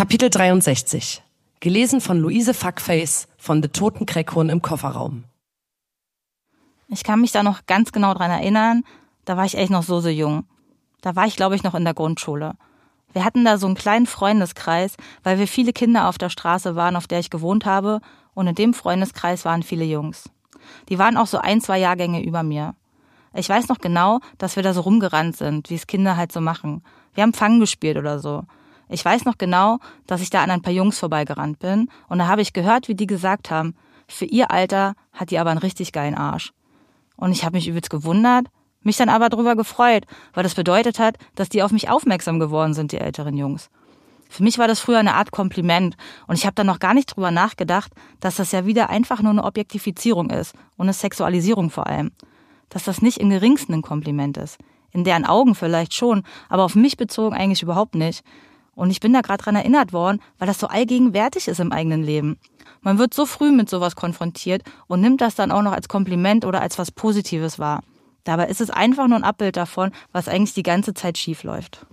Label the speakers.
Speaker 1: Kapitel 63. Gelesen von Luise Fuckface von The Toten Kreckhorn im Kofferraum.
Speaker 2: Ich kann mich da noch ganz genau dran erinnern. Da war ich echt noch so, so jung. Da war ich, glaube ich, noch in der Grundschule. Wir hatten da so einen kleinen Freundeskreis, weil wir viele Kinder auf der Straße waren, auf der ich gewohnt habe. Und in dem Freundeskreis waren viele Jungs. Die waren auch so ein, zwei Jahrgänge über mir. Ich weiß noch genau, dass wir da so rumgerannt sind, wie es Kinder halt so machen. Wir haben Fang gespielt oder so. Ich weiß noch genau, dass ich da an ein paar Jungs vorbeigerannt bin und da habe ich gehört, wie die gesagt haben, für ihr Alter hat die aber einen richtig geilen Arsch. Und ich habe mich übelst gewundert, mich dann aber drüber gefreut, weil das bedeutet hat, dass die auf mich aufmerksam geworden sind, die älteren Jungs. Für mich war das früher eine Art Kompliment und ich habe dann noch gar nicht drüber nachgedacht, dass das ja wieder einfach nur eine Objektifizierung ist und eine Sexualisierung vor allem. Dass das nicht im geringsten ein Kompliment ist. In deren Augen vielleicht schon, aber auf mich bezogen eigentlich überhaupt nicht. Und ich bin da gerade dran erinnert worden, weil das so allgegenwärtig ist im eigenen Leben. Man wird so früh mit sowas konfrontiert und nimmt das dann auch noch als Kompliment oder als was Positives wahr. Dabei ist es einfach nur ein Abbild davon, was eigentlich die ganze Zeit schief läuft.